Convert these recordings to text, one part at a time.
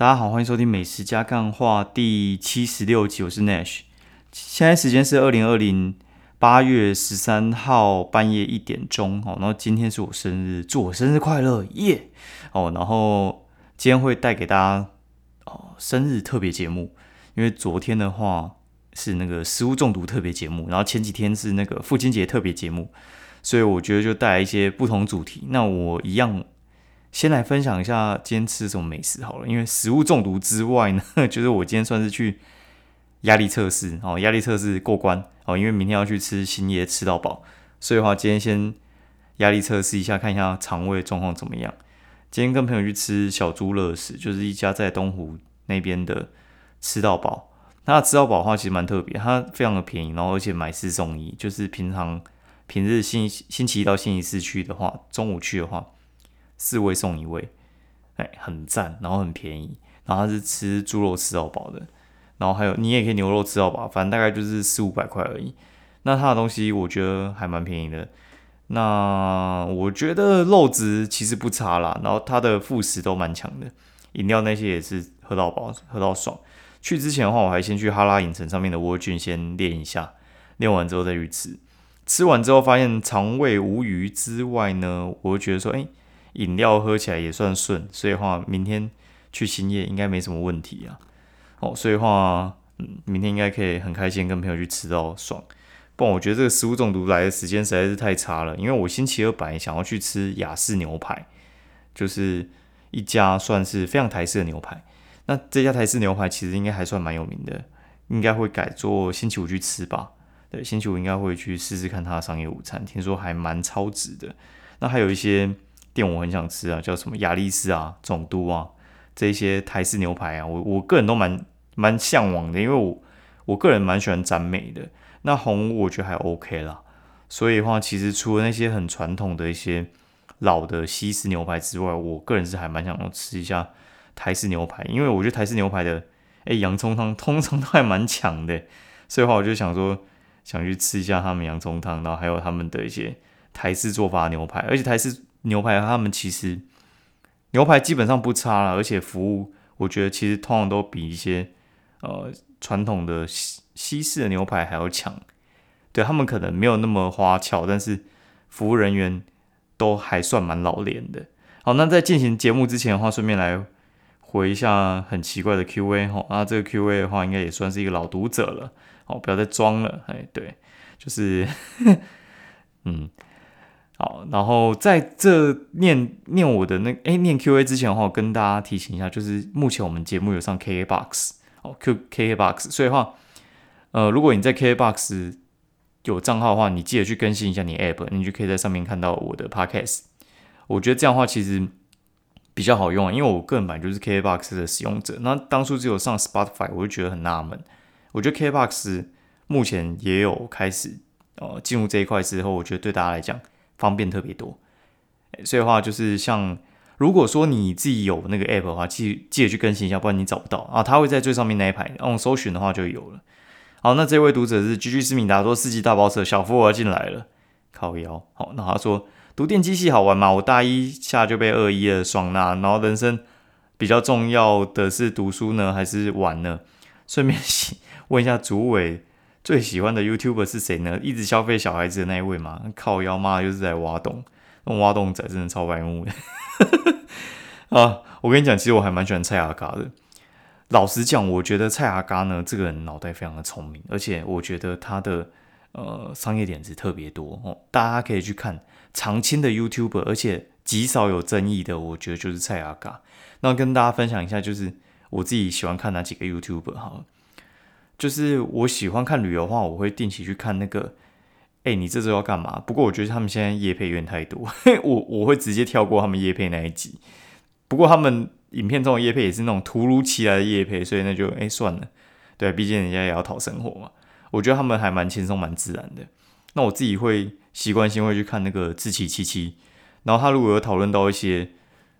大家好，欢迎收听《美食加干话》第七十六集，我是 Nash。现在时间是二零二零八月十三号半夜一点钟哦。然后今天是我生日，祝我生日快乐，耶！哦，然后今天会带给大家哦生日特别节目，因为昨天的话是那个食物中毒特别节目，然后前几天是那个父亲节特别节目，所以我觉得就带来一些不同主题。那我一样。先来分享一下今天吃什么美食好了，因为食物中毒之外呢，就是我今天算是去压力测试哦，压力测试过关哦，因为明天要去吃新叶吃到饱，所以的话今天先压力测试一下，看一下肠胃状况怎么样。今天跟朋友去吃小猪乐食，就是一家在东湖那边的吃到饱。那吃到饱的话其实蛮特别，它非常的便宜，然后而且买四送一，就是平常平日星星期一到星期四去的话，中午去的话。四位送一位，哎，很赞，然后很便宜，然后它是吃猪肉吃到饱的，然后还有你也可以牛肉吃到饱，反正大概就是四五百块而已。那它的东西我觉得还蛮便宜的，那我觉得肉质其实不差啦，然后它的副食都蛮强的，饮料那些也是喝到饱，喝到爽。去之前的话，我还先去哈拉影城上面的蜗菌先练一下，练完之后再去吃。吃完之后发现肠胃无余之外呢，我就觉得说，哎。饮料喝起来也算顺，所以话明天去新业应该没什么问题啊。哦，所以话，嗯，明天应该可以很开心跟朋友去吃到爽。不然我觉得这个食物中毒来的时间实在是太差了，因为我星期二本来想要去吃雅士牛排，就是一家算是非常台式的牛排。那这家台式牛排其实应该还算蛮有名的，应该会改做星期五去吃吧。对，星期五应该会去试试看它的商业午餐，听说还蛮超值的。那还有一些。我很想吃啊，叫什么亚力士啊、总督啊，这些台式牛排啊，我我个人都蛮蛮向往的，因为我我个人蛮喜欢沾美的。那红屋我觉得还 OK 啦，所以的话，其实除了那些很传统的一些老的西式牛排之外，我个人是还蛮想要吃一下台式牛排，因为我觉得台式牛排的哎洋葱汤 通常都还蛮强的，所以的话我就想说想去吃一下他们洋葱汤，然后还有他们的一些台式做法牛排，而且台式。牛排他们其实牛排基本上不差了，而且服务我觉得其实通常都比一些呃传统的西西式的牛排还要强。对他们可能没有那么花俏，但是服务人员都还算蛮老练的。好，那在进行节目之前的话，顺便来回一下很奇怪的 Q&A 哈。那这个 Q&A 的话，应该也算是一个老读者了。好，不要再装了。哎，对，就是 嗯。好，然后在这念念我的那哎念 Q A 之前的话，我跟大家提醒一下，就是目前我们节目有上 K A Box 哦，Q K A Box，所以话，呃，如果你在 K A Box 有账号的话，你记得去更新一下你 App，你就可以在上面看到我的 Podcast。我觉得这样的话其实比较好用啊，因为我个人本来就是 K A Box 的使用者，那当初只有上 Spotify，我就觉得很纳闷。我觉得 K A Box 目前也有开始呃进入这一块之后，我觉得对大家来讲。方便特别多，所以的话就是像如果说你自己有那个 app 的话，记记得去更新一下，不然你找不到啊。它会在最上面那一排，用搜寻的话就有了。好，那这位读者是 G G 思敏达说四季大包车小富儿进来了，靠腰。好，那他说读电机系好玩吗？我大一下就被二一了，爽呐。然后人生比较重要的是读书呢，还是玩呢？顺便问一下主委。最喜欢的 YouTuber 是谁呢？一直消费小孩子的那一位吗？靠腰妈又是在挖洞，那挖洞仔真的超白目的 啊！我跟你讲，其实我还蛮喜欢蔡阿嘎的。老实讲，我觉得蔡阿嘎呢，这个人脑袋非常的聪明，而且我觉得他的呃商业点子特别多哦。大家可以去看常青的 YouTuber，而且极少有争议的，我觉得就是蔡阿嘎。那跟大家分享一下，就是我自己喜欢看哪几个 YouTuber 哈。就是我喜欢看旅游的话，我会定期去看那个。哎，你这周要干嘛？不过我觉得他们现在夜配有点太多，我我会直接跳过他们夜配那一集。不过他们影片中的夜配也是那种突如其来的夜配，所以那就哎算了。对，毕竟人家也要讨生活嘛。我觉得他们还蛮轻松、蛮自然的。那我自己会习惯性会去看那个自奇七七，然后他如果有讨论到一些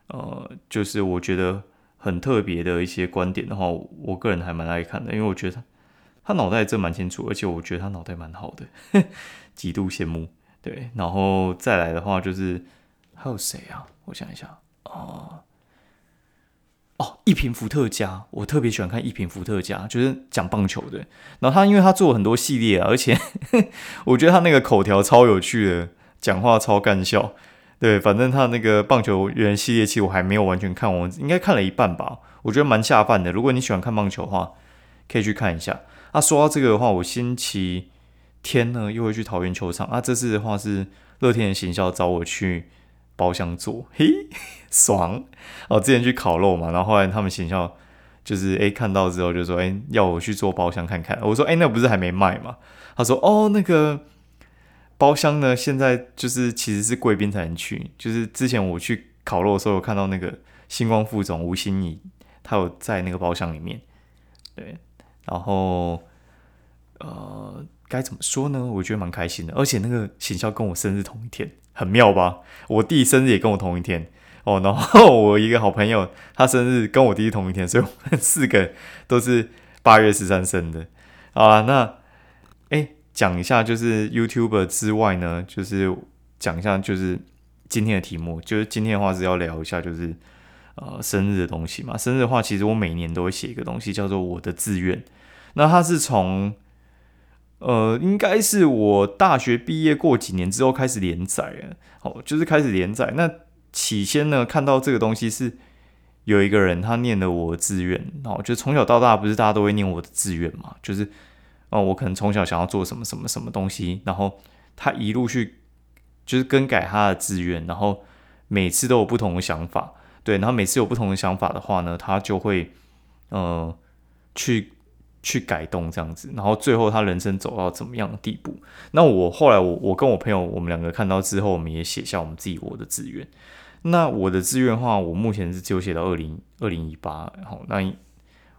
呃，就是我觉得很特别的一些观点的话，我个人还蛮爱看的，因为我觉得。他脑袋真蛮清楚，而且我觉得他脑袋蛮好的，极度羡慕。对，然后再来的话就是还有谁啊？我想一下啊，哦，一瓶伏特加，我特别喜欢看一瓶伏特加，就是讲棒球的。然后他因为他做了很多系列，而且 我觉得他那个口条超有趣的，讲话超干笑。对，反正他那个棒球员系列，其实我还没有完全看完，应该看了一半吧。我觉得蛮下饭的。如果你喜欢看棒球的话，可以去看一下。啊，说到这个的话，我星期天呢又会去桃园球场啊。这次的话是乐天的行销找我去包厢做，嘿，爽！哦，之前去烤肉嘛，然后后来他们行销就是诶看到之后就说诶要我去做包厢看看。我说诶那不是还没卖吗？他说哦那个。包厢呢？现在就是其实是贵宾才能去。就是之前我去烤肉的时候，有看到那个星光副总吴欣怡，他有在那个包厢里面。对，然后呃，该怎么说呢？我觉得蛮开心的。而且那个行销跟我生日同一天，很妙吧？我弟生日也跟我同一天哦。然后我一个好朋友，他生日跟我弟同一天，所以我们四个都是八月十三生的。啊，那哎。讲一下，就是 YouTuber 之外呢，就是讲一下，就是今天的题目，就是今天的话是要聊一下，就是呃生日的东西嘛。生日的话，其实我每年都会写一个东西，叫做我的志愿。那它是从呃，应该是我大学毕业过几年之后开始连载啊，哦，就是开始连载。那起先呢，看到这个东西是有一个人他念了我的志愿，然哦，就从小到大不是大家都会念我的志愿嘛，就是。哦，我可能从小想要做什么什么什么东西，然后他一路去就是更改他的志愿，然后每次都有不同的想法，对，然后每次有不同的想法的话呢，他就会呃去去改动这样子，然后最后他人生走到怎么样的地步？那我后来我我跟我朋友我们两个看到之后，我们也写下我们自己我的志愿。那我的志愿话，我目前是只有写到二零二零一八，然后那。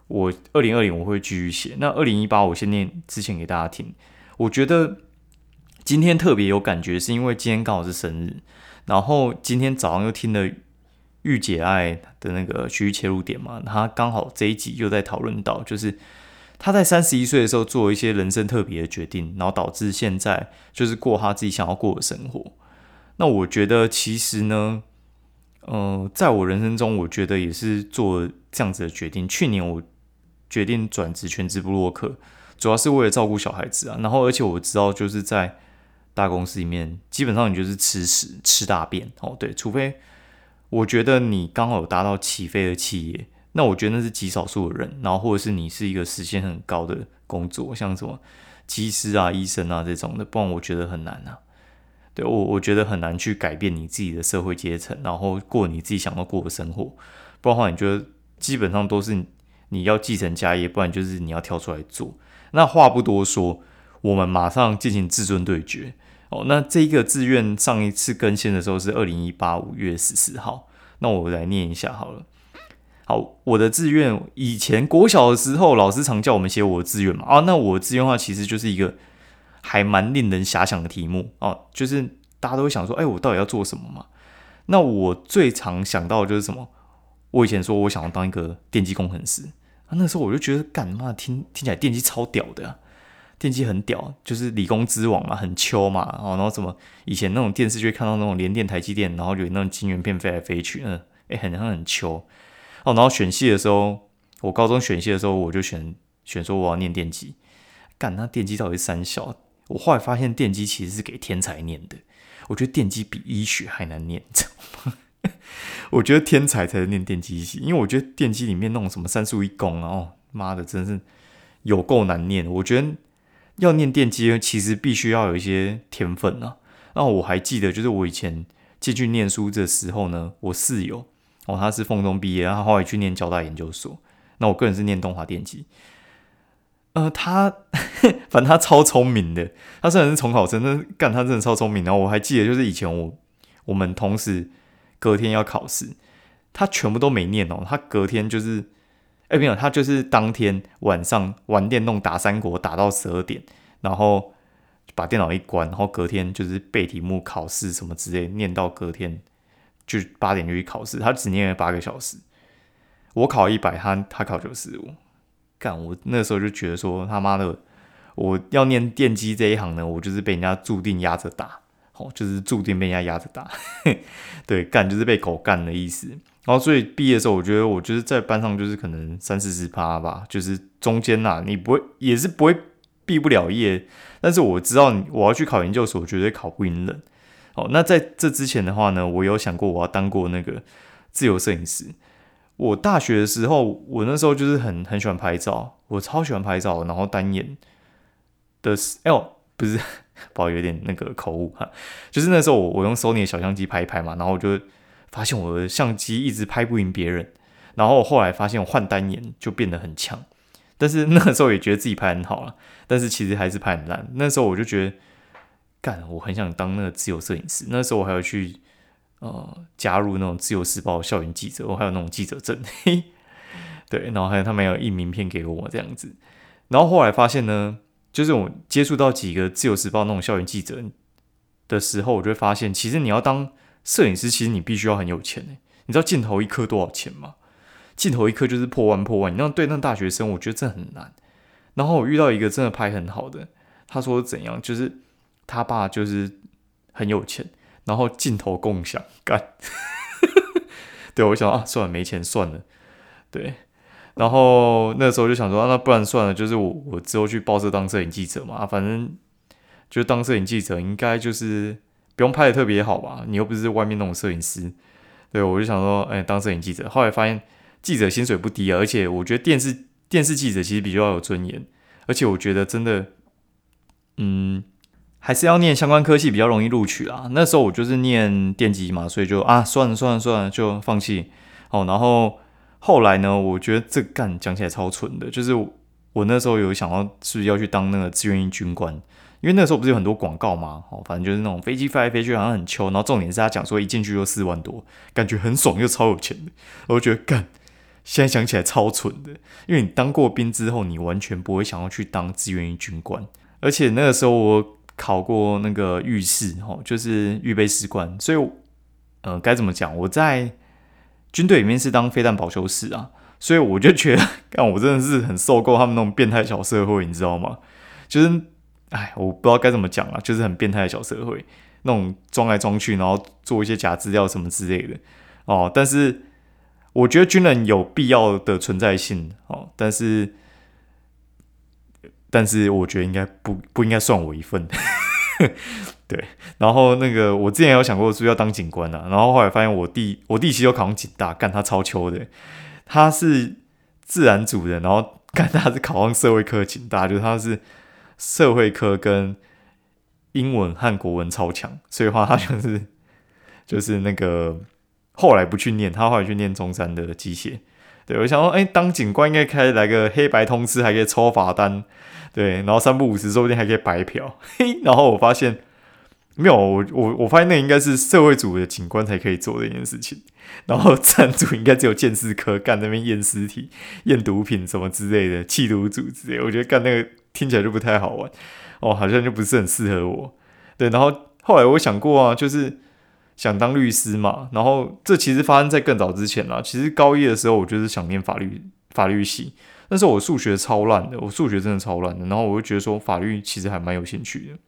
我二零二零我会继续写，那二零一八我先念之前给大家听。我觉得今天特别有感觉，是因为今天刚好是生日，然后今天早上又听了御姐爱的那个区域切入点嘛，他刚好这一集又在讨论到，就是他在三十一岁的时候做一些人生特别的决定，然后导致现在就是过他自己想要过的生活。那我觉得其实呢，呃，在我人生中，我觉得也是做这样子的决定。去年我。决定转职全职布洛克，主要是为了照顾小孩子啊。然后，而且我知道，就是在大公司里面，基本上你就是吃屎、吃大便哦。对，除非我觉得你刚好有达到起飞的企业，那我觉得那是极少数的人。然后，或者是你是一个时薪很高的工作，像什么技师啊、医生啊这种的，不然我觉得很难啊。对我，我觉得很难去改变你自己的社会阶层，然后过你自己想要过的生活。不然的话，你觉得基本上都是。你要继承家业，不然就是你要跳出来做。那话不多说，我们马上进行至尊对决哦。那这一个志愿上一次更新的时候是二零一八五月十四号。那我来念一下好了。好，我的志愿以前国小的时候，老师常叫我们写我的志愿嘛。啊，那我的志愿的话其实就是一个还蛮令人遐想的题目哦。就是大家都会想说，哎，我到底要做什么嘛？那我最常想到的就是什么？我以前说我想要当一个电机工程师啊。那时候我就觉得，干嘛听听起来电机超屌的，电机很屌，就是理工之王嘛，很秋嘛，然后什么以前那种电视剧看到那种联电、台积电，然后有那种晶圆片飞来飞去，嗯，哎，很像很秋哦。然后选系的时候，我高中选系的时候，我就选选说我要念电机，干那电机到底是三小？我后来发现电机其实是给天才念的，我觉得电机比医学还难念，知道吗？我觉得天才才是念电机系，因为我觉得电机里面那种什么三数一功啊，哦妈的，真是有够难念。我觉得要念电机，其实必须要有一些天分啊。那我还记得，就是我以前进去念书的时候呢，我室友哦，他是凤中毕业，然后后来去念交大研究所。那我个人是念东华电机，呃，他 反正他超聪明的，他虽然是重考生，但干他真的超聪明。然后我还记得，就是以前我我们同时。隔天要考试，他全部都没念哦。他隔天就是，哎，没有，他就是当天晚上玩电动打三国打到十二点，然后把电脑一关，然后隔天就是背题目、考试什么之类，念到隔天就八点就去考试。他只念了八个小时，我考一百，他他考九十五。干，我那时候就觉得说他妈的，我要念电机这一行呢，我就是被人家注定压着打。哦，就是注定被人家压着打。对，干就是被狗干的意思。然后所以毕业的时候，我觉得我就是在班上就是可能三四十趴吧，就是中间呐，你不会也是不会毕不了业，但是我知道我要去考研究所，绝对考不赢人。哦，那在这之前的话呢，我有想过我要当过那个自由摄影师。我大学的时候，我那时候就是很很喜欢拍照，我超喜欢拍照，然后单眼的，哎呦，不是，不好有点那个口误哈，就是那时候我我用 Sony 的小相机拍一拍嘛，然后我就发现我的相机一直拍不赢别人，然后后来发现我换单眼就变得很强，但是那个时候也觉得自己拍很好了，但是其实还是拍很烂。那时候我就觉得，干，我很想当那个自由摄影师。那时候我还要去。呃，加入那种自由时报校园记者，我还有那种记者证，嘿 对，然后还有他们有印名片给我这样子，然后后来发现呢，就是我接触到几个自由时报那种校园记者的时候，我就会发现，其实你要当摄影师，其实你必须要很有钱诶。你知道镜头一颗多少钱吗？镜头一颗就是破万破万，你那对那大学生，我觉得这很难。然后我遇到一个真的拍很好的，他说怎样，就是他爸就是很有钱。然后镜头共享干，对我想啊，算了，没钱算了，对。然后那时候就想说，那不然算了，就是我我之后去报社当摄影记者嘛，反正就当摄影记者，应该就是不用拍的特别好吧？你又不是外面那种摄影师，对，我就想说，哎，当摄影记者。后来发现记者薪水不低啊，而且我觉得电视电视记者其实比较有尊严，而且我觉得真的，嗯。还是要念相关科系比较容易录取啦。那时候我就是念电机嘛，所以就啊算了算了算了，就放弃哦。然后后来呢，我觉得这干讲起来超蠢的，就是我那时候有想到是要去当那个志愿军官，因为那时候不是有很多广告嘛，哦，反正就是那种飞机飞来飞去好像很秋，然后重点是他讲说一进去就四万多，感觉很爽又超有钱的。我觉得干现在想起来超蠢的，因为你当过兵之后，你完全不会想要去当志愿役军官，而且那个时候我。考过那个预试，哦，就是预备士官，所以，呃，该怎么讲？我在军队里面是当飞弹保修士啊，所以我就觉得，干我真的是很受够他们那种变态小社会，你知道吗？就是，哎，我不知道该怎么讲啊，就是很变态的小社会，那种装来装去，然后做一些假资料什么之类的，哦，但是我觉得军人有必要的存在性，哦，但是。但是我觉得应该不不应该算我一份，对。然后那个我之前有想过说要当警官啊，然后后来发现我弟我弟其实有考上警大，干他超秋的，他是自然组的，然后干他是考上社会科警大，就是他是社会科跟英文和国文超强，所以话他就是 就是那个后来不去念，他后来去念中山的机械。对我想说，哎，当警官应该可以来个黑白通吃，还可以抽罚单。对，然后三不五十，说不定还可以白嫖。嘿，然后我发现没有，我我我发现那应该是社会组的警官才可以做的一件事情。然后站组应该只有鉴识科干那边验尸体、验毒品什么之类的，缉毒组之类。我觉得干那个听起来就不太好玩哦，好像就不是很适合我。对，然后后来我想过啊，就是想当律师嘛。然后这其实发生在更早之前啦。其实高一的时候，我就是想念法律法律系。那时候我数学超烂的，我数学真的超烂的。然后我就觉得说法律其实还蛮有兴趣的，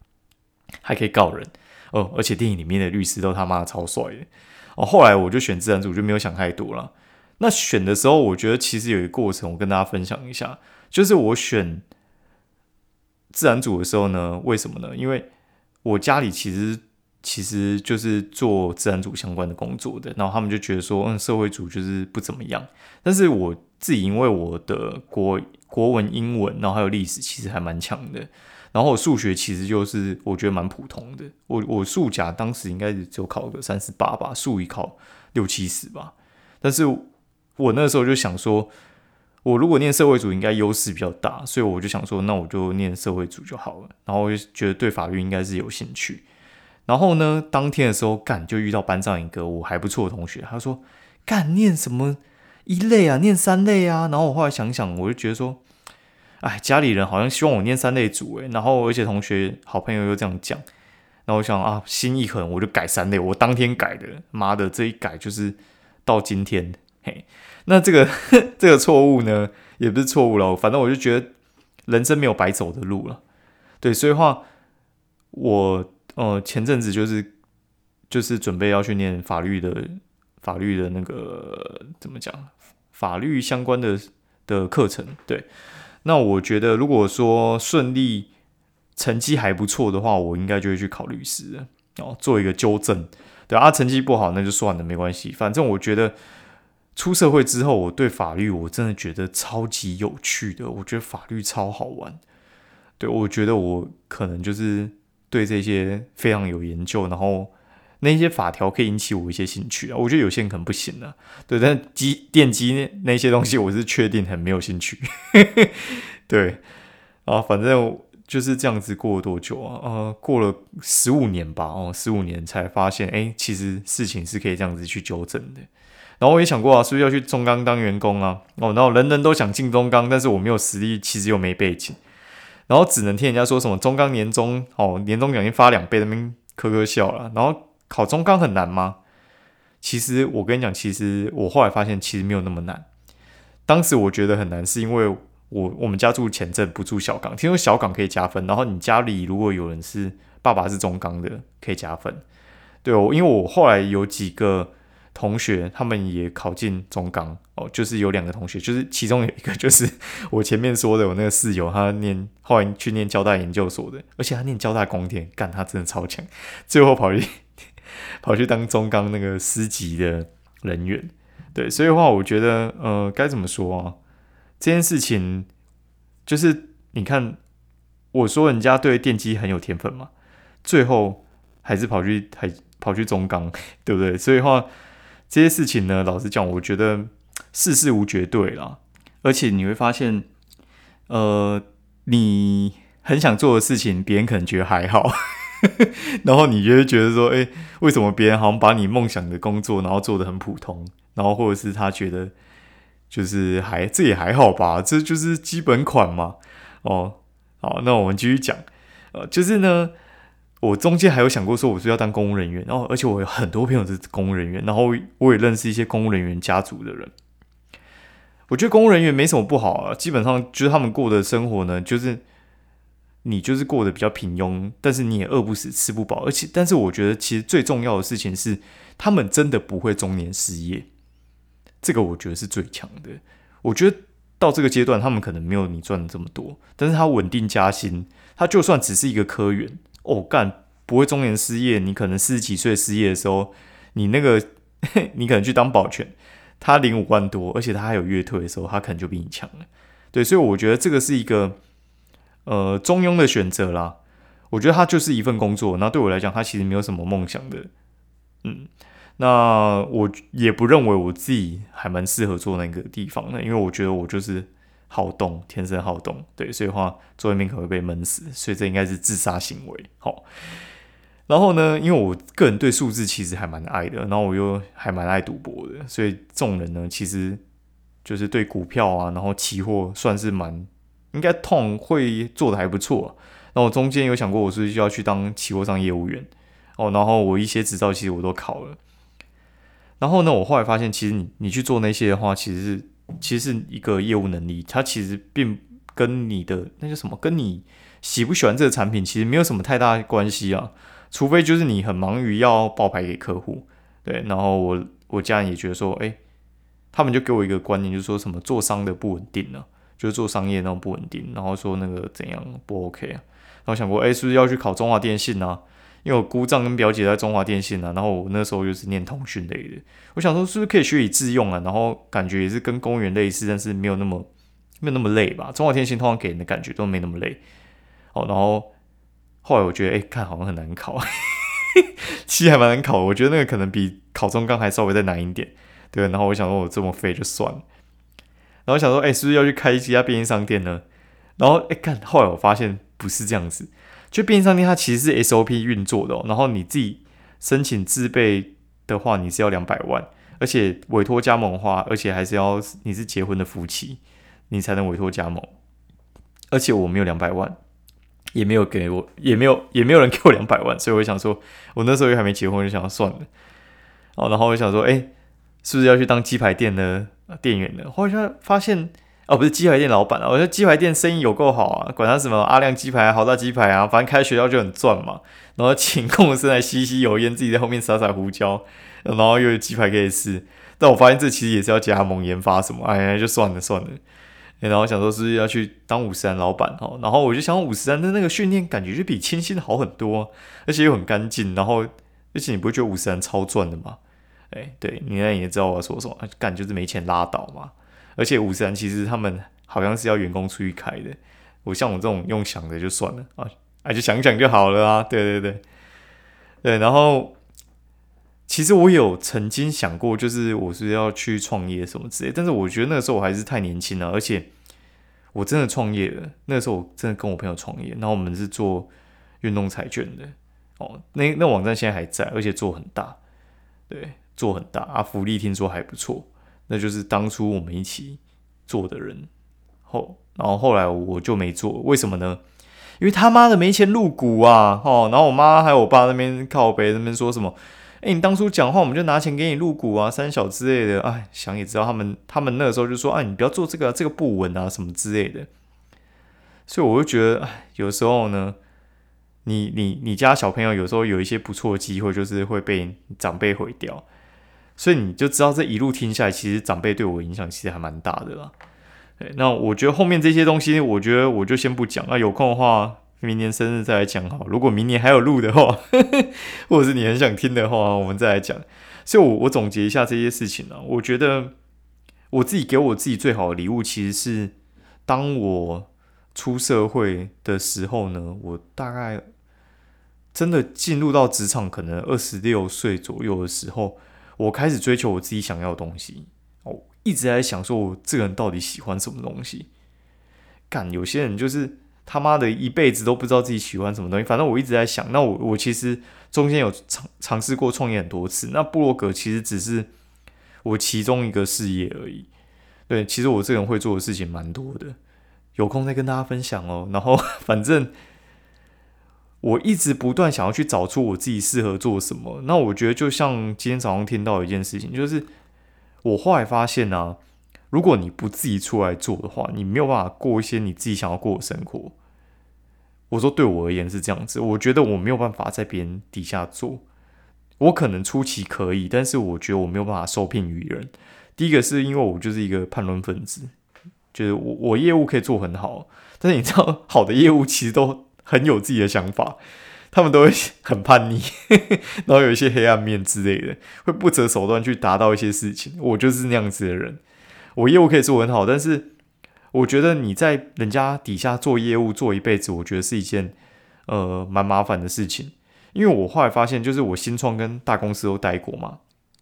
还可以告人哦。而且电影里面的律师都他妈超帅的哦。后来我就选自然组，就没有想太多了。那选的时候，我觉得其实有一个过程，我跟大家分享一下。就是我选自然组的时候呢，为什么呢？因为我家里其实其实就是做自然组相关的工作的，然后他们就觉得说，嗯，社会组就是不怎么样。但是我自己因为我的国国文、英文，然后还有历史，其实还蛮强的。然后我数学其实就是我觉得蛮普通的。我我数甲当时应该只有考个三十八吧，数一考六七十吧。但是我那时候就想说，我如果念社会组应该优势比较大，所以我就想说，那我就念社会组就好了。然后我就觉得对法律应该是有兴趣。然后呢，当天的时候干就遇到班上一个我还不错的同学，他说干念什么？一类啊，念三类啊，然后我后来想想，我就觉得说，哎，家里人好像希望我念三类组，诶，然后而且同学好朋友又这样讲，然后我想啊，心一狠，我就改三类，我当天改的，妈的，这一改就是到今天，嘿，那这个这个错误呢，也不是错误了，反正我就觉得人生没有白走的路了，对，所以话我呃前阵子就是就是准备要去念法律的法律的那个怎么讲法律相关的的课程，对。那我觉得如果说顺利成绩还不错的话，我应该就会去考律师哦，做一个纠正。对啊，成绩不好那就算了，没关系。反正我觉得出社会之后，我对法律我真的觉得超级有趣的。我觉得法律超好玩。对我觉得我可能就是对这些非常有研究，然后那些法条可以引起我一些兴趣啊。我觉得有些人可能不行啊。对，但机电机那那些东西，我是确定很没有兴趣。对啊，反正。就是这样子过了多久啊？呃，过了十五年吧，哦，十五年才发现，哎，其实事情是可以这样子去纠正的。然后我也想过啊，是不是要去中钢当员工啊？哦，然后人人都想进中钢，但是我没有实力，其实又没背景，然后只能听人家说什么中钢年终哦，年终奖金发两倍，那边呵呵笑了。然后考中钢很难吗？其实我跟你讲，其实我后来发现，其实没有那么难。当时我觉得很难，是因为。我我们家住前镇，不住小港。听说小港可以加分，然后你家里如果有人是爸爸是中钢的，可以加分。对哦，因为我后来有几个同学，他们也考进中钢哦，就是有两个同学，就是其中有一个就是 我前面说的我那个室友，他念后来去念交大研究所的，而且他念交大工天，干他真的超强，最后跑去 跑去当中钢那个师级的人员。对，所以的话，我觉得呃，该怎么说啊？这件事情就是你看，我说人家对电机很有天分嘛，最后还是跑去还跑去中钢，对不对？所以话这些事情呢，老实讲，我觉得世事无绝对啦。而且你会发现，呃，你很想做的事情，别人可能觉得还好，然后你就会觉得说，哎，为什么别人好像把你梦想的工作，然后做的很普通，然后或者是他觉得。就是还这也还好吧，这就是基本款嘛。哦，好，那我们继续讲。呃，就是呢，我中间还有想过说我是要当公务人员，然后而且我有很多朋友是公务人员，然后我也认识一些公务人员家族的人。我觉得公务人员没什么不好啊，基本上就是他们过的生活呢，就是你就是过得比较平庸，但是你也饿不死吃不饱，而且但是我觉得其实最重要的事情是，他们真的不会中年失业。这个我觉得是最强的。我觉得到这个阶段，他们可能没有你赚的这么多，但是他稳定加薪，他就算只是一个科员，哦，干不会中年失业。你可能四十几岁失业的时候，你那个你可能去当保全，他领五万多，而且他还有月退的时候，他可能就比你强了。对，所以我觉得这个是一个呃中庸的选择啦。我觉得他就是一份工作，那对我来讲，他其实没有什么梦想的，嗯。那我也不认为我自己还蛮适合做那个地方的，因为我觉得我就是好动，天生好动，对，所以话做外面可能会被闷死，所以这应该是自杀行为。好，然后呢，因为我个人对数字其实还蛮爱的，然后我又还蛮爱赌博的，所以众人呢其实就是对股票啊，然后期货算是蛮应该痛会做的还不错。那我中间有想过，我是不是要去当期货商业务员哦，然后我一些执照其实我都考了。然后呢，我后来发现，其实你你去做那些的话，其实是其实是一个业务能力，它其实并跟你的那叫什么，跟你喜不喜欢这个产品，其实没有什么太大关系啊。除非就是你很忙于要报牌给客户，对。然后我我家人也觉得说，哎，他们就给我一个观念，就是说什么做商的不稳定呢，就是做商业那种不稳定，然后说那个怎样不 OK 啊。然后想过，哎，是不是要去考中华电信呢？因为我姑丈跟表姐在中华电信啊，然后我那时候又是念通讯类的，我想说是不是可以学以致用啊？然后感觉也是跟公务员类似，但是没有那么没有那么累吧？中华电信通常给人的感觉都没那么累。哦，然后后来我觉得，哎，看好像很难考，其实还蛮难考。我觉得那个可能比考中钢还稍微再难一点，对。然后我想说，我这么废就算了。然后想说，哎，是不是要去开一家便利商店呢？然后哎，看后来我发现不是这样子。就便利商店，它其实是 SOP 运作的，然后你自己申请自备的话，你是要两百万，而且委托加盟的话，而且还是要你是结婚的夫妻，你才能委托加盟。而且我没有两百万，也没有给我，也没有，也没有人给我 两百万，所以我想说，我那时候又还没结婚，就想算了。哦，然后我想说，哎，是不是要去当鸡排店的店员呢？后来发现，哦，不是鸡排店老板啊，我觉得鸡排店生意有够好啊，管他什么阿亮鸡排、豪大鸡排啊，反正开学校就很赚嘛。然后请公司来吸吸油烟，自己在后面撒撒胡椒，然后又有鸡排可以吃。但我发现这其实也是要加盟研发什么，哎，就算了算了。然后想说是要去当五十岚老板哦，然后我就想五十岚的那个训练感觉就比清新好很多，而且又很干净，然后而且你不会觉得五十岚超赚的吗？哎，对，你那也知道我说什么，干就是没钱拉倒嘛。而且五十岚其实他们好像是要员工出去开的，我像我这种用想的就算了啊，哎就想想就好了啊。对对对，对，然后。其实我有曾经想过，就是我是要去创业什么之类，但是我觉得那个时候我还是太年轻了，而且我真的创业了。那个时候我真的跟我朋友创业，然后我们是做运动彩券的哦。那那网站现在还在，而且做很大，对，做很大啊，福利听说还不错。那就是当初我们一起做的人后，然后后来我就没做，为什么呢？因为他妈的没钱入股啊，哦，然后我妈还有我爸那边靠北那边说什么？哎，你当初讲话，我们就拿钱给你入股啊，三小之类的。哎，想也知道，他们他们那个时候就说，哎，你不要做这个，这个不稳啊，什么之类的。所以我就觉得，哎，有时候呢，你你你家小朋友有时候有一些不错的机会，就是会被长辈毁掉。所以你就知道，这一路听下来，其实长辈对我影响其实还蛮大的啦。对，那我觉得后面这些东西，我觉得我就先不讲。那有空的话。明年生日再来讲好，如果明年还有录的话，或者是你很想听的话，我们再来讲。所以，我我总结一下这些事情呢。我觉得我自己给我自己最好的礼物，其实是当我出社会的时候呢，我大概真的进入到职场，可能二十六岁左右的时候，我开始追求我自己想要的东西。哦，一直在想说，我这个人到底喜欢什么东西？干，有些人就是。他妈的一辈子都不知道自己喜欢什么东西，反正我一直在想。那我我其实中间有尝尝试过创业很多次，那布洛格其实只是我其中一个事业而已。对，其实我这个人会做的事情蛮多的，有空再跟大家分享哦。然后 反正我一直不断想要去找出我自己适合做什么。那我觉得就像今天早上听到一件事情，就是我后来发现呢。如果你不自己出来做的话，你没有办法过一些你自己想要过的生活。我说对我而言是这样子，我觉得我没有办法在别人底下做。我可能初期可以，但是我觉得我没有办法受聘于人。第一个是因为我就是一个叛论分子，就是我我业务可以做很好，但是你知道，好的业务其实都很有自己的想法，他们都会很叛逆，然后有一些黑暗面之类的，会不择手段去达到一些事情。我就是那样子的人。我业务可以做很好，但是我觉得你在人家底下做业务做一辈子，我觉得是一件呃蛮麻烦的事情。因为我后来发现，就是我新创跟大公司都待过嘛，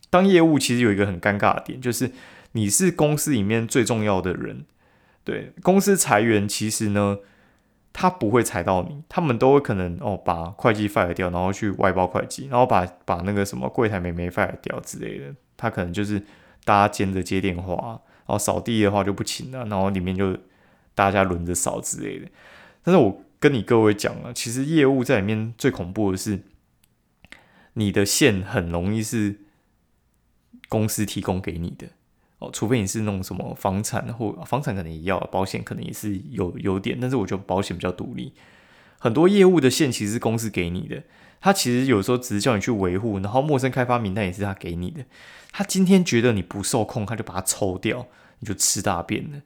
当业务其实有一个很尴尬的点，就是你是公司里面最重要的人，对公司裁员，其实呢他不会裁到你，他们都会可能哦把会计 fire 掉，然后去外包会计，然后把把那个什么柜台妹妹 fire 掉之类的，他可能就是大家兼着接电话。然后扫地的话就不请了，然后里面就大家轮着扫之类的。但是我跟你各位讲了，其实业务在里面最恐怖的是，你的线很容易是公司提供给你的哦，除非你是那种什么房产或房产可能也要，保险可能也是有有点，但是我觉得保险比较独立。很多业务的线其实是公司给你的，他其实有时候只是叫你去维护，然后陌生开发名单也是他给你的。他今天觉得你不受控，他就把它抽掉，你就吃大便了。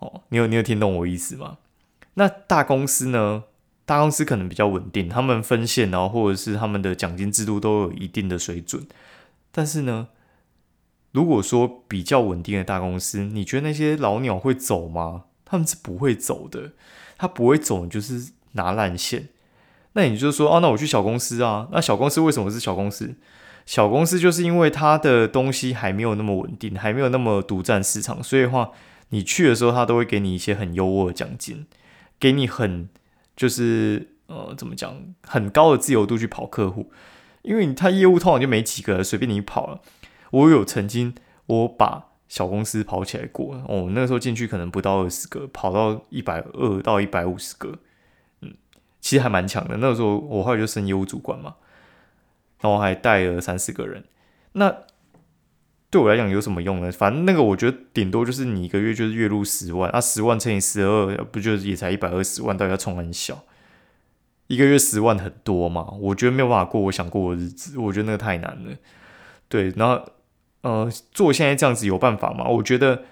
哦，你有你有听懂我意思吗？那大公司呢？大公司可能比较稳定，他们分线然后或者是他们的奖金制度都有一定的水准。但是呢，如果说比较稳定的大公司，你觉得那些老鸟会走吗？他们是不会走的。他不会走，就是拿烂线。那你就说，哦，那我去小公司啊？那小公司为什么是小公司？小公司就是因为它的东西还没有那么稳定，还没有那么独占市场，所以的话，你去的时候，他都会给你一些很优渥的奖金，给你很就是呃怎么讲，很高的自由度去跑客户，因为他业务通常就没几个，随便你跑了。我有曾经我把小公司跑起来过，哦，那个时候进去可能不到二十个，跑到一百二到一百五十个，嗯，其实还蛮强的。那个时候我后来就升业务主管嘛。然后还带了三四个人，那对我来讲有什么用呢？反正那个我觉得顶多就是你一个月就是月入十万，啊，十万乘以十二，不就也才一百二十万？到底要冲很小？一个月十万很多嘛？我觉得没有办法过我想过的日子，我觉得那个太难了。对，然后呃，做现在这样子有办法吗？我觉得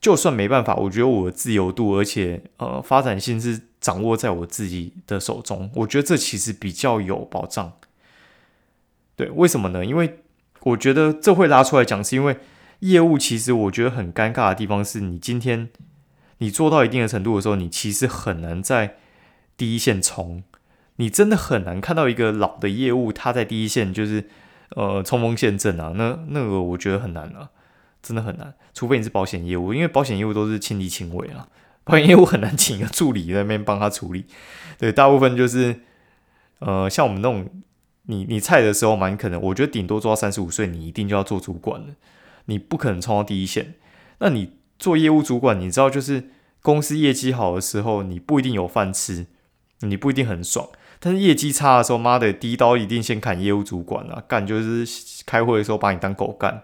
就算没办法，我觉得我的自由度，而且呃，发展性是掌握在我自己的手中，我觉得这其实比较有保障。对，为什么呢？因为我觉得这会拉出来讲，是因为业务其实我觉得很尴尬的地方是，你今天你做到一定的程度的时候，你其实很难在第一线冲，你真的很难看到一个老的业务他在第一线就是呃冲锋陷阵啊，那那个我觉得很难啊，真的很难，除非你是保险业务，因为保险业务都是亲力亲为啊，保险业务很难请一个助理在那边帮他处理，对，大部分就是呃像我们那种。你你菜的时候蛮可能，我觉得顶多做到三十五岁，你一定就要做主管了。你不可能冲到第一线。那你做业务主管，你知道就是公司业绩好的时候，你不一定有饭吃，你不一定很爽。但是业绩差的时候，妈的，第一刀一定先砍业务主管啊！干就是开会的时候把你当狗干，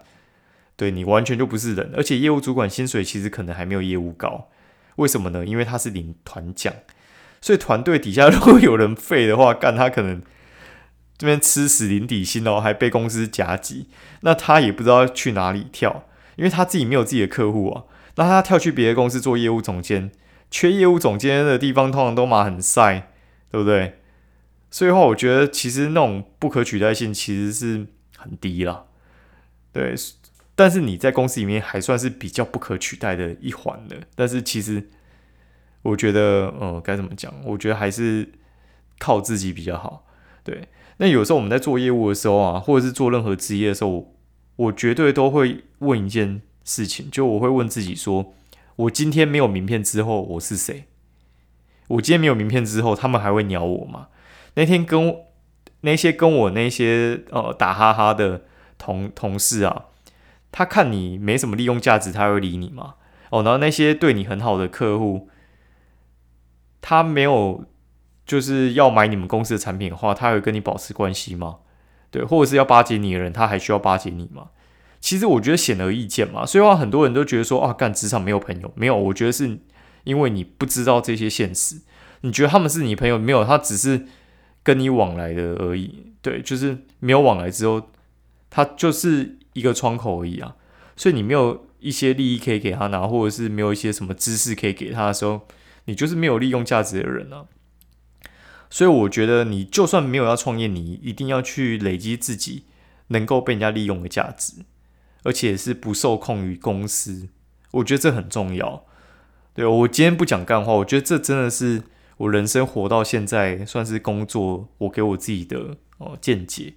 对你完全就不是人。而且业务主管薪水其实可能还没有业务高，为什么呢？因为他是领团奖，所以团队底下如果有人废的话，干他可能。这边吃死零底薪哦，还被公司夹击，那他也不知道去哪里跳，因为他自己没有自己的客户啊。那他跳去别的公司做业务总监，缺业务总监的地方通常都嘛很晒，对不对？所以话，我觉得其实那种不可取代性其实是很低了，对。但是你在公司里面还算是比较不可取代的一环的。但是其实我觉得，呃，该怎么讲？我觉得还是靠自己比较好，对。那有时候我们在做业务的时候啊，或者是做任何职业的时候，我绝对都会问一件事情，就我会问自己说：我今天没有名片之后，我是谁？我今天没有名片之后，他们还会鸟我吗？那天跟那些跟我那些呃打哈哈的同同事啊，他看你没什么利用价值，他会理你吗？哦，然后那些对你很好的客户，他没有。就是要买你们公司的产品的话，他会跟你保持关系吗？对，或者是要巴结你的人，他还需要巴结你吗？其实我觉得显而易见嘛。所以话很多人都觉得说啊，干职场没有朋友，没有。我觉得是因为你不知道这些现实，你觉得他们是你朋友，没有，他只是跟你往来的而已。对，就是没有往来之后，他就是一个窗口而已啊。所以你没有一些利益可以给他拿，或者是没有一些什么知识可以给他的时候，你就是没有利用价值的人啊。所以我觉得，你就算没有要创业，你一定要去累积自己能够被人家利用的价值，而且是不受控于公司。我觉得这很重要。对我今天不讲干话，我觉得这真的是我人生活到现在算是工作，我给我自己的哦见解。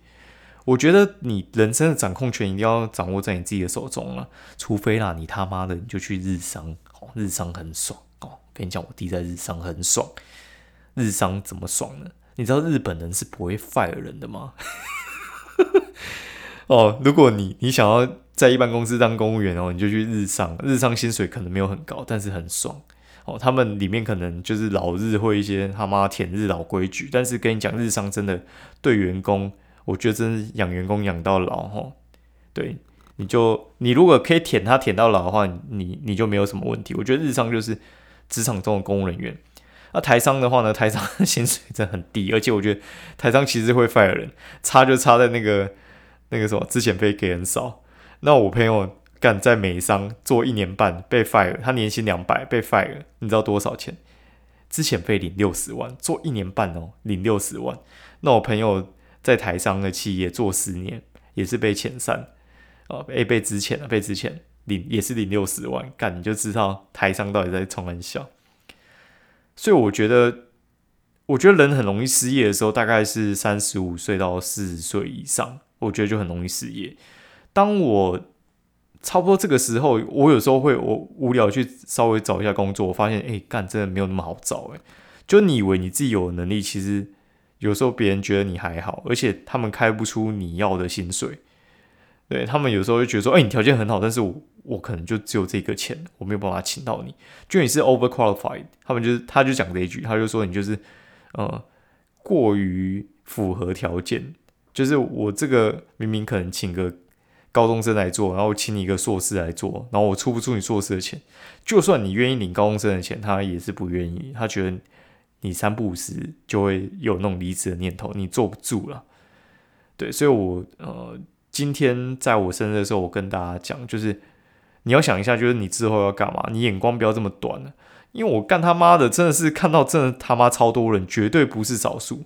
我觉得你人生的掌控权一定要掌握在你自己的手中了，除非啦，你他妈的你就去日商哦，日商很爽哦。跟你讲，我弟在日商很爽。日商怎么爽呢？你知道日本人是不会 fire 人的吗？哦，如果你你想要在一般公司当公务员哦，你就去日商，日商薪水可能没有很高，但是很爽哦。他们里面可能就是老日会一些他妈舔日老规矩，但是跟你讲，日商真的对员工，我觉得真是养员工养到老哦。对，你就你如果可以舔他舔到老的话，你你就没有什么问题。我觉得日商就是职场中的公务人员。那台商的话呢？台商薪水真的很低，而且我觉得台商其实会 fire 人，差就差在那个那个什么，之前被给很少。那我朋友干在美商做一年半被 fire，他年薪两百被 fire，你知道多少钱？资遣费领六十万，做一年半哦，领六十万。那我朋友在台商的企业做十年，也是被遣散，哦，被被资遣了，被资遣领也是领六十万，干你就知道台商到底在冲很小。所以我觉得，我觉得人很容易失业的时候，大概是三十五岁到四十岁以上，我觉得就很容易失业。当我差不多这个时候，我有时候会我无聊去稍微找一下工作，我发现，哎，干真的没有那么好找，哎，就你以为你自己有能力，其实有时候别人觉得你还好，而且他们开不出你要的薪水。对他们有时候就觉得说，哎，你条件很好，但是我我可能就只有这个钱，我没有办法请到你，就你是 over qualified。他们就是他就讲这一句，他就说你就是呃过于符合条件，就是我这个明明可能请个高中生来做，然后请你一个硕士来做，然后我出不出你硕士的钱，就算你愿意领高中生的钱，他也是不愿意，他觉得你三不五时就会有那种离职的念头，你坐不住了。对，所以我呃，今天在我生日的时候，我跟大家讲，就是你要想一下，就是你之后要干嘛，你眼光不要这么短了，因为我干他妈的真的是看到真的他妈超多人，绝对不是少数。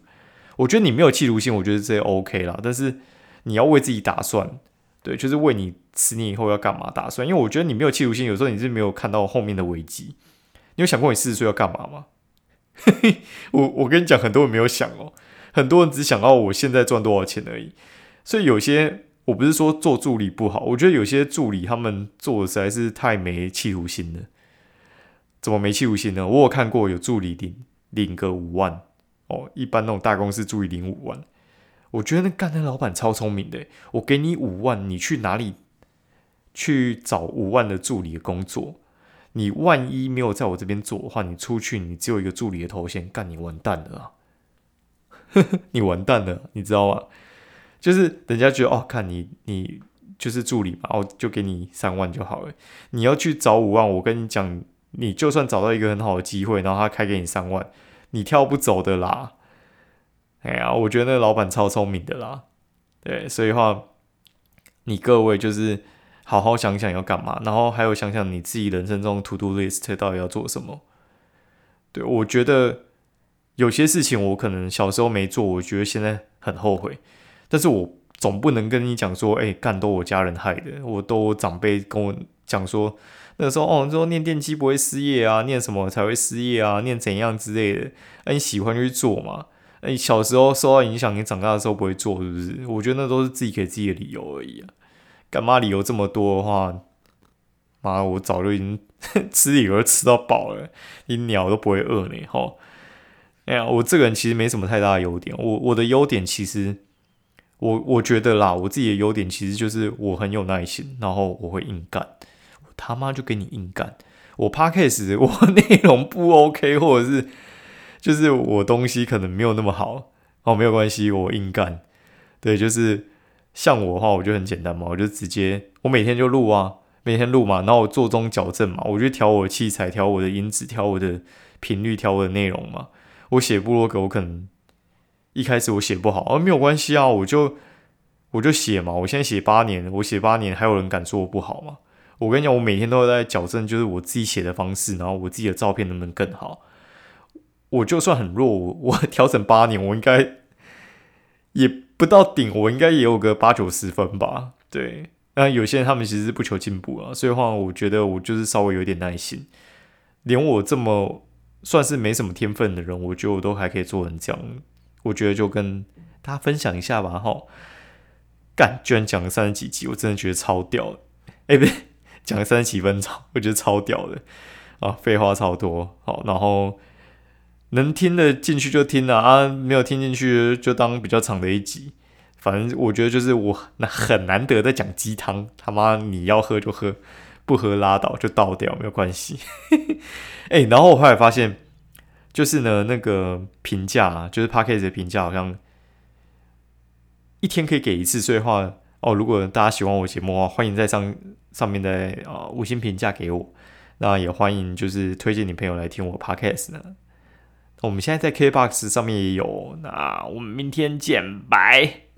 我觉得你没有企图心，我觉得这 OK 啦。但是你要为自己打算，对，就是为你十年以后要干嘛打算。因为我觉得你没有企图心，有时候你是没有看到后面的危机。你有想过你四十岁要干嘛吗？我我跟你讲，很多人没有想哦，很多人只想到我现在赚多少钱而已。所以有些我不是说做助理不好，我觉得有些助理他们做的实在是太没企图心了。怎么没企图心呢？我有看过有助理领领个五万。哦，一般那种大公司助理领五万，我觉得那干那老板超聪明的。我给你五万，你去哪里去找五万的助理的工作？你万一没有在我这边做的话，你出去你只有一个助理的头衔，干你完蛋了啊！你完蛋了，你知道吗？就是人家觉得哦，看你你就是助理嘛，哦就给你三万就好了。你要去找五万，我跟你讲，你就算找到一个很好的机会，然后他开给你三万。你跳不走的啦！哎呀，我觉得那老板超聪明的啦。对，所以话，你各位就是好好想想要干嘛，然后还有想想你自己人生中 to do list 到底要做什么。对我觉得有些事情我可能小时候没做，我觉得现在很后悔。但是我总不能跟你讲说，哎，干都我家人害的，我都长辈跟我讲说。那个时候哦，说念电机不会失业啊，念什么才会失业啊？念怎样之类的？那你喜欢就去做嘛。那你小时候受到影响，你长大的时候不会做，是不是？我觉得那都是自己给自己的理由而已啊。干嘛理由这么多的话，妈，我早就已经 吃理由吃到饱了，你鸟都不会饿呢。哈，哎呀，我这个人其实没什么太大的优点。我我的优点其实，我我觉得啦，我自己的优点其实就是我很有耐心，然后我会硬干。我他妈就给你硬干！我 podcast 我 内容不 OK，或者是就是我东西可能没有那么好哦，没有关系，我硬干。对，就是像我的话，我就很简单嘛，我就直接我每天就录啊，每天录嘛，然后我做中矫正嘛，我就调我的器材，调我的音质，调我的频率，调我的内容嘛。我写部落格，我可能一开始我写不好，而没有关系啊，我就我就写嘛。我现在写八年，我写八年，还有人敢说我不好吗？我跟你讲，我每天都在矫正，就是我自己写的方式，然后我自己的照片能不能更好？我就算很弱，我调整八年，我应该也不到顶，我应该也有个八九十分吧？对，那有些人他们其实不求进步啊，所以话我觉得我就是稍微有点耐心，连我这么算是没什么天分的人，我觉得我都还可以做成这样，我觉得就跟大家分享一下吧，哈。干，居然讲了三十几集，我真的觉得超屌，哎，不对。讲了三十几分钟，我觉得超屌的啊！废话超多，好，然后能听得进去就听了啊，没有听进去就当比较长的一集。反正我觉得就是我那很难得在讲鸡汤，他妈你要喝就喝，不喝拉倒就倒掉，没有关系。哎，然后我后来发现，就是呢，那个评价啊就是 p a c k a g e 的评价好像一天可以给一次，所以话。哦，如果大家喜欢我节目的话，欢迎在上上面的啊五星评价给我。那也欢迎就是推荐你朋友来听我 podcast 呢。我们现在在 KBox 上面也有。那我们明天见，拜。